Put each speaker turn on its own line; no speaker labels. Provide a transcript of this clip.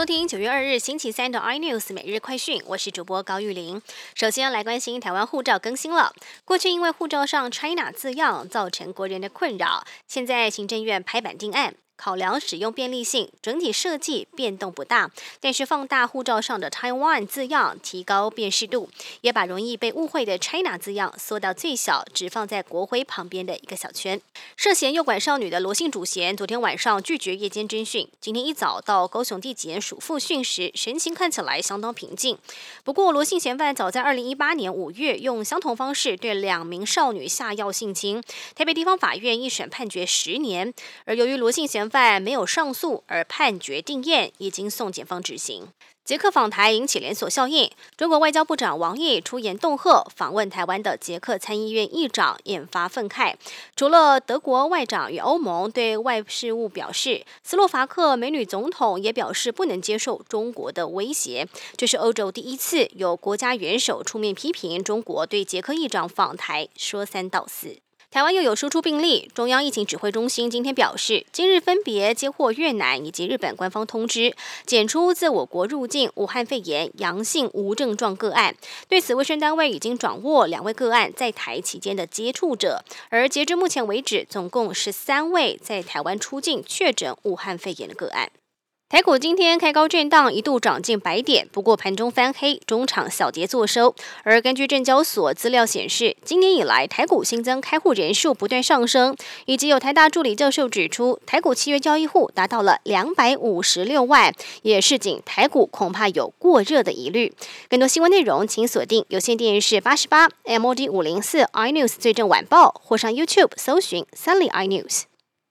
收听九月二日星期三的 iNews 每日快讯，我是主播高玉玲。首先来关心台湾护照更新了。过去因为护照上 China 字样造成国人的困扰，现在行政院拍板定案。考量使用便利性，整体设计变动不大，但是放大护照上的 Taiwan 字样，提高辨识度，也把容易被误会的 China 字样缩到最小，只放在国徽旁边的一个小圈。涉嫌诱拐少女的罗姓主嫌，昨天晚上拒绝夜间侦讯，今天一早到高雄地检署复讯时，神情看起来相当平静。不过，罗姓嫌犯早在二零一八年五月，用相同方式对两名少女下药性侵，台北地方法院一审判决十年，而由于罗姓嫌犯没有上诉而判决定验，已经送检方执行。捷克访台引起连锁效应，中国外交部长王毅出言恫吓访问台湾的捷克参议院议长，引发愤慨。除了德国外长与欧盟对外事务表示，斯洛伐克美女总统也表示不能接受中国的威胁。这是欧洲第一次有国家元首出面批评中国对捷克议长访台说三道四。台湾又有输出病例，中央疫情指挥中心今天表示，今日分别接获越南以及日本官方通知，检出自我国入境武汉肺炎阳性无症状个案。对此，卫生单位已经掌握两位个案在台期间的接触者，而截至目前为止，总共十三位在台湾出境确诊武汉肺炎的个案。台股今天开高震荡，一度涨近百点，不过盘中翻黑，中场小跌作收。而根据证交所资料显示，今年以来台股新增开户人数不断上升，以及有台大助理教授指出，台股契约交易户达到了两百五十六万，也是仅台股恐怕有过热的疑虑。更多新闻内容，请锁定有线电视八十八 MOD 五零四 iNews 最正晚报，或上 YouTube 搜寻三立 iNews。